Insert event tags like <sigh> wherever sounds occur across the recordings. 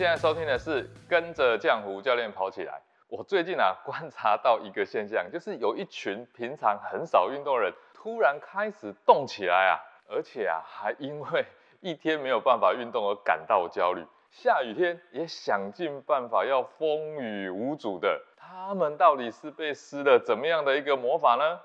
现在收听的是跟着浆糊教练跑起来。我最近啊观察到一个现象，就是有一群平常很少运动的人，突然开始动起来啊，而且啊还因为一天没有办法运动而感到焦虑，下雨天也想尽办法要风雨无阻的。他们到底是被施了怎么样的一个魔法呢？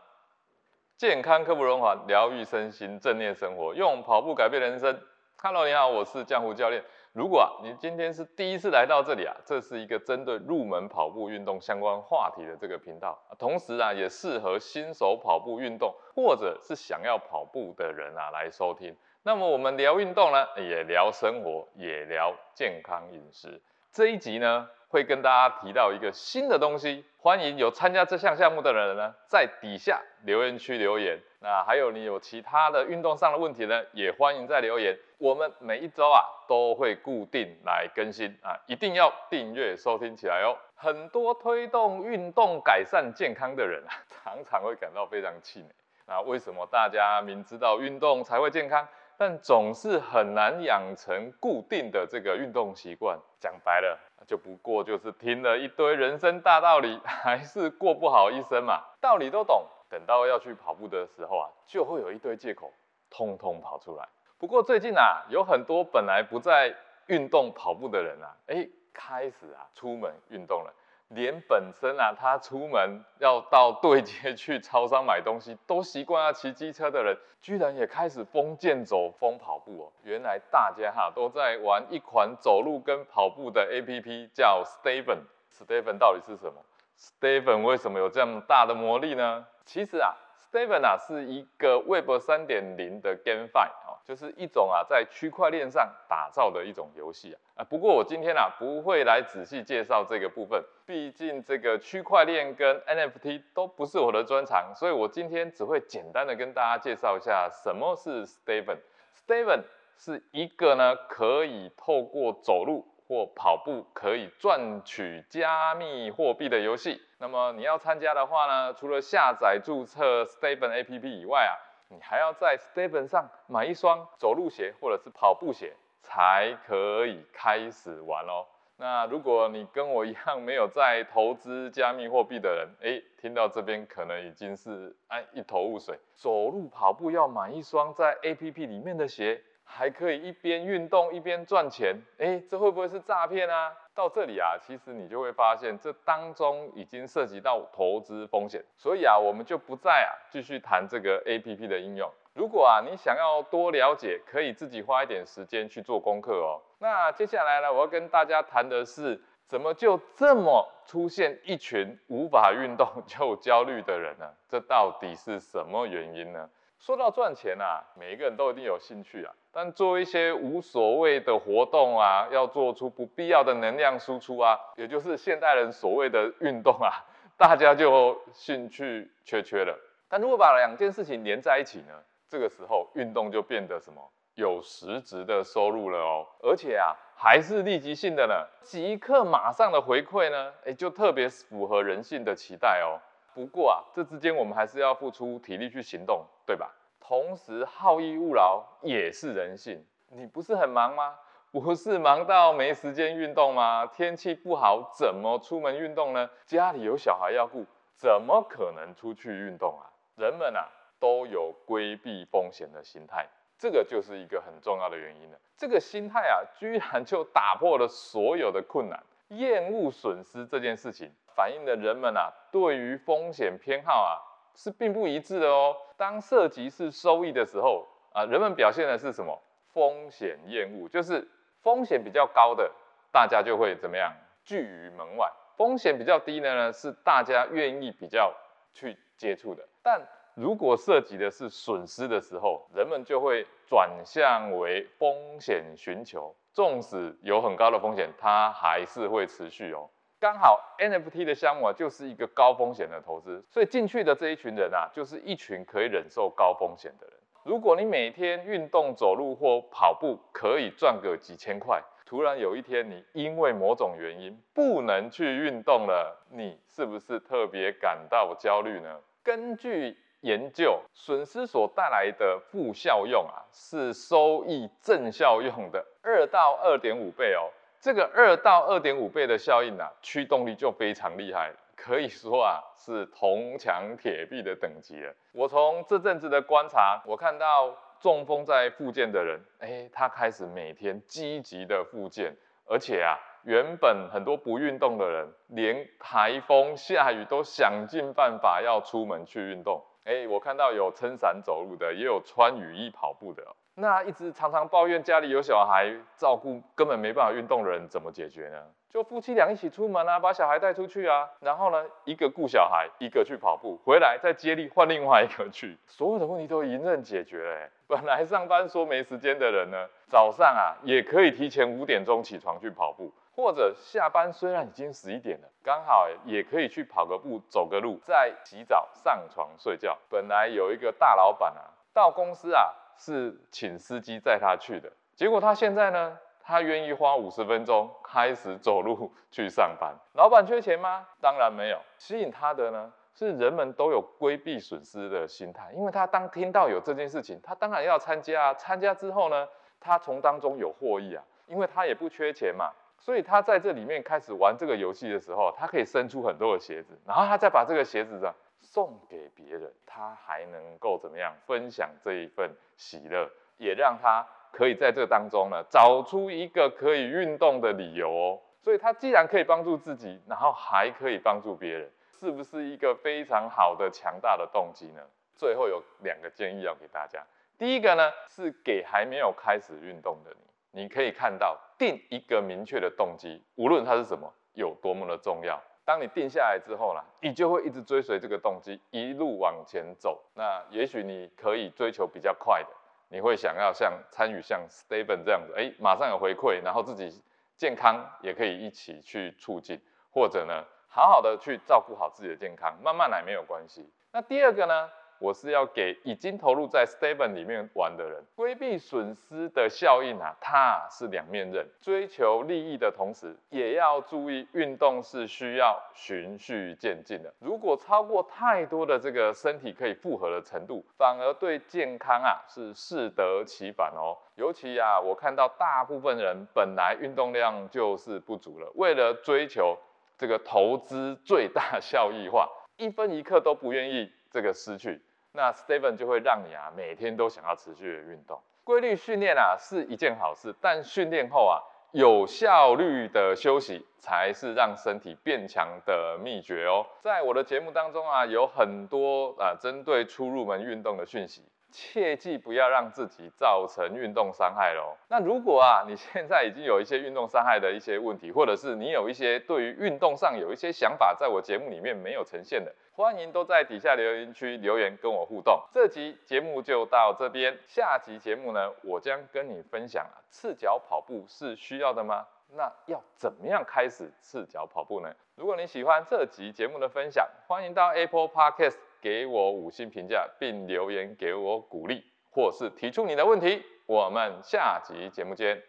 健康刻不容缓，疗愈身心，正念生活，用跑步改变人生。Hello，你好，我是江湖教练。如果啊，你今天是第一次来到这里啊，这是一个针对入门跑步运动相关话题的这个频道，同时啊，也适合新手跑步运动或者是想要跑步的人啊来收听。那么我们聊运动呢，也聊生活，也聊健康饮食。这一集呢，会跟大家提到一个新的东西，欢迎有参加这项项目的人呢，在底下留言区留言。那还有你有其他的运动上的问题呢，也欢迎在留言。我们每一周啊都会固定来更新啊，一定要订阅收听起来哦。很多推动运动改善健康的人啊，<laughs> 常常会感到非常气馁。那为什么大家明知道运动才会健康，但总是很难养成固定的这个运动习惯？讲白了，就不过就是听了一堆人生大道理，<laughs> 还是过不好一生嘛。道理都懂，等到要去跑步的时候啊，就会有一堆借口，通通跑出来。不过最近啊，有很多本来不在运动跑步的人啊，哎，开始啊出门运动了。连本身啊他出门要到对街去超商买东西，都习惯要骑机车的人，居然也开始疯健走、疯跑步哦。原来大家哈都在玩一款走路跟跑步的 APP，叫 Steven。Steven 到底是什么？Steven 为什么有这么大的魔力呢？其实啊。Steven 啊，是一个 Web 三点零的 GameFi，就是一种啊在区块链上打造的一种游戏啊。啊，不过我今天啊不会来仔细介绍这个部分，毕竟这个区块链跟 NFT 都不是我的专长，所以我今天只会简单的跟大家介绍一下什么是 Steven。Steven 是一个呢可以透过走路或跑步可以赚取加密货币的游戏。那么你要参加的话呢，除了下载注册 Steven A P P 以外啊，你还要在 Steven 上买一双走路鞋或者是跑步鞋，才可以开始玩哦。那如果你跟我一样没有在投资加密货币的人，诶，听到这边可能已经是哎一头雾水。走路跑步要买一双在 A P P 里面的鞋，还可以一边运动一边赚钱，哎，这会不会是诈骗啊？到这里啊，其实你就会发现，这当中已经涉及到投资风险，所以啊，我们就不再啊继续谈这个 A P P 的应用。如果啊你想要多了解，可以自己花一点时间去做功课哦。那接下来呢，我要跟大家谈的是，怎么就这么出现一群无法运动就焦虑的人呢？这到底是什么原因呢？说到赚钱啊，每一个人都一定有兴趣啊。但做一些无所谓的活动啊，要做出不必要的能量输出啊，也就是现代人所谓的运动啊，大家就兴趣缺缺了。但如果把两件事情连在一起呢，这个时候运动就变得什么有实质的收入了哦，而且啊还是立即性的呢，即刻马上的回馈呢，哎，就特别符合人性的期待哦。不过啊，这之间我们还是要付出体力去行动，对吧？同时好逸恶劳也是人性。你不是很忙吗？不是忙到没时间运动吗？天气不好怎么出门运动呢？家里有小孩要顾，怎么可能出去运动啊？人们啊都有规避风险的心态，这个就是一个很重要的原因了。这个心态啊，居然就打破了所有的困难，厌恶损失这件事情。反映的人们啊，对于风险偏好啊是并不一致的哦。当涉及是收益的时候啊，人们表现的是什么？风险厌恶，就是风险比较高的，大家就会怎么样拒于门外；风险比较低的呢，是大家愿意比较去接触的。但如果涉及的是损失的时候，人们就会转向为风险寻求，纵使有很高的风险，它还是会持续哦。刚好 NFT 的项目啊，就是一个高风险的投资，所以进去的这一群人啊，就是一群可以忍受高风险的人。如果你每天运动、走路或跑步可以赚个几千块，突然有一天你因为某种原因不能去运动了，你是不是特别感到焦虑呢？根据研究，损失所带来的负效用啊，是收益正效用的二到二点五倍哦。这个二到二点五倍的效应啊，驱动力就非常厉害，可以说啊是铜墙铁壁的等级了。我从这阵子的观察，我看到中风在复健的人，哎，他开始每天积极的复健，而且啊，原本很多不运动的人，连台风下雨都想尽办法要出门去运动。哎，我看到有撑伞走路的，也有穿雨衣跑步的。那一直常常抱怨家里有小孩照顾，根本没办法运动人怎么解决呢？就夫妻俩一起出门啊，把小孩带出去啊，然后呢，一个顾小孩，一个去跑步，回来再接力换另外一个去，所有的问题都迎刃解决了。本来上班说没时间的人呢，早上啊也可以提前五点钟起床去跑步，或者下班虽然已经十一点了，刚好也可以去跑个步、走个路，再洗澡上床睡觉。本来有一个大老板啊，到公司啊。是请司机载他去的，结果他现在呢，他愿意花五十分钟开始走路 <laughs> 去上班。老板缺钱吗？当然没有。吸引他的呢，是人们都有规避损失的心态，因为他当听到有这件事情，他当然要参加啊。参加之后呢，他从当中有获益啊，因为他也不缺钱嘛，所以他在这里面开始玩这个游戏的时候，他可以生出很多的鞋子，然后他再把这个鞋子呢。送给别人，他还能够怎么样分享这一份喜乐，也让他可以在这当中呢找出一个可以运动的理由哦。所以他既然可以帮助自己，然后还可以帮助别人，是不是一个非常好的强大的动机呢？最后有两个建议要给大家。第一个呢是给还没有开始运动的你，你可以看到定一个明确的动机，无论它是什么，有多么的重要。当你定下来之后呢，你就会一直追随这个动机，一路往前走。那也许你可以追求比较快的，你会想要像参与像 Steven 这样子，哎，马上有回馈，然后自己健康也可以一起去促进，或者呢，好好的去照顾好自己的健康，慢慢来没有关系。那第二个呢？我是要给已经投入在 Steven 里面玩的人，规避损失的效应啊，它是两面刃。追求利益的同时，也要注意运动是需要循序渐进的。如果超过太多的这个身体可以负荷的程度，反而对健康啊是适得其反哦。尤其啊，我看到大部分人本来运动量就是不足了，为了追求这个投资最大效益化，一分一刻都不愿意。这个失去，那 Steven 就会让你啊每天都想要持续的运动。规律训练啊是一件好事，但训练后啊有效率的休息才是让身体变强的秘诀哦。在我的节目当中啊有很多啊针对初入门运动的讯息。切记不要让自己造成运动伤害喽。那如果啊，你现在已经有一些运动伤害的一些问题，或者是你有一些对于运动上有一些想法，在我节目里面没有呈现的，欢迎都在底下留言区留言跟我互动。这集节目就到这边，下集节目呢，我将跟你分享赤脚跑步是需要的吗？那要怎么样开始赤脚跑步呢？如果你喜欢这集节目的分享，欢迎到 Apple Podcast。给我五星评价，并留言给我鼓励，或是提出你的问题。我们下集节目见。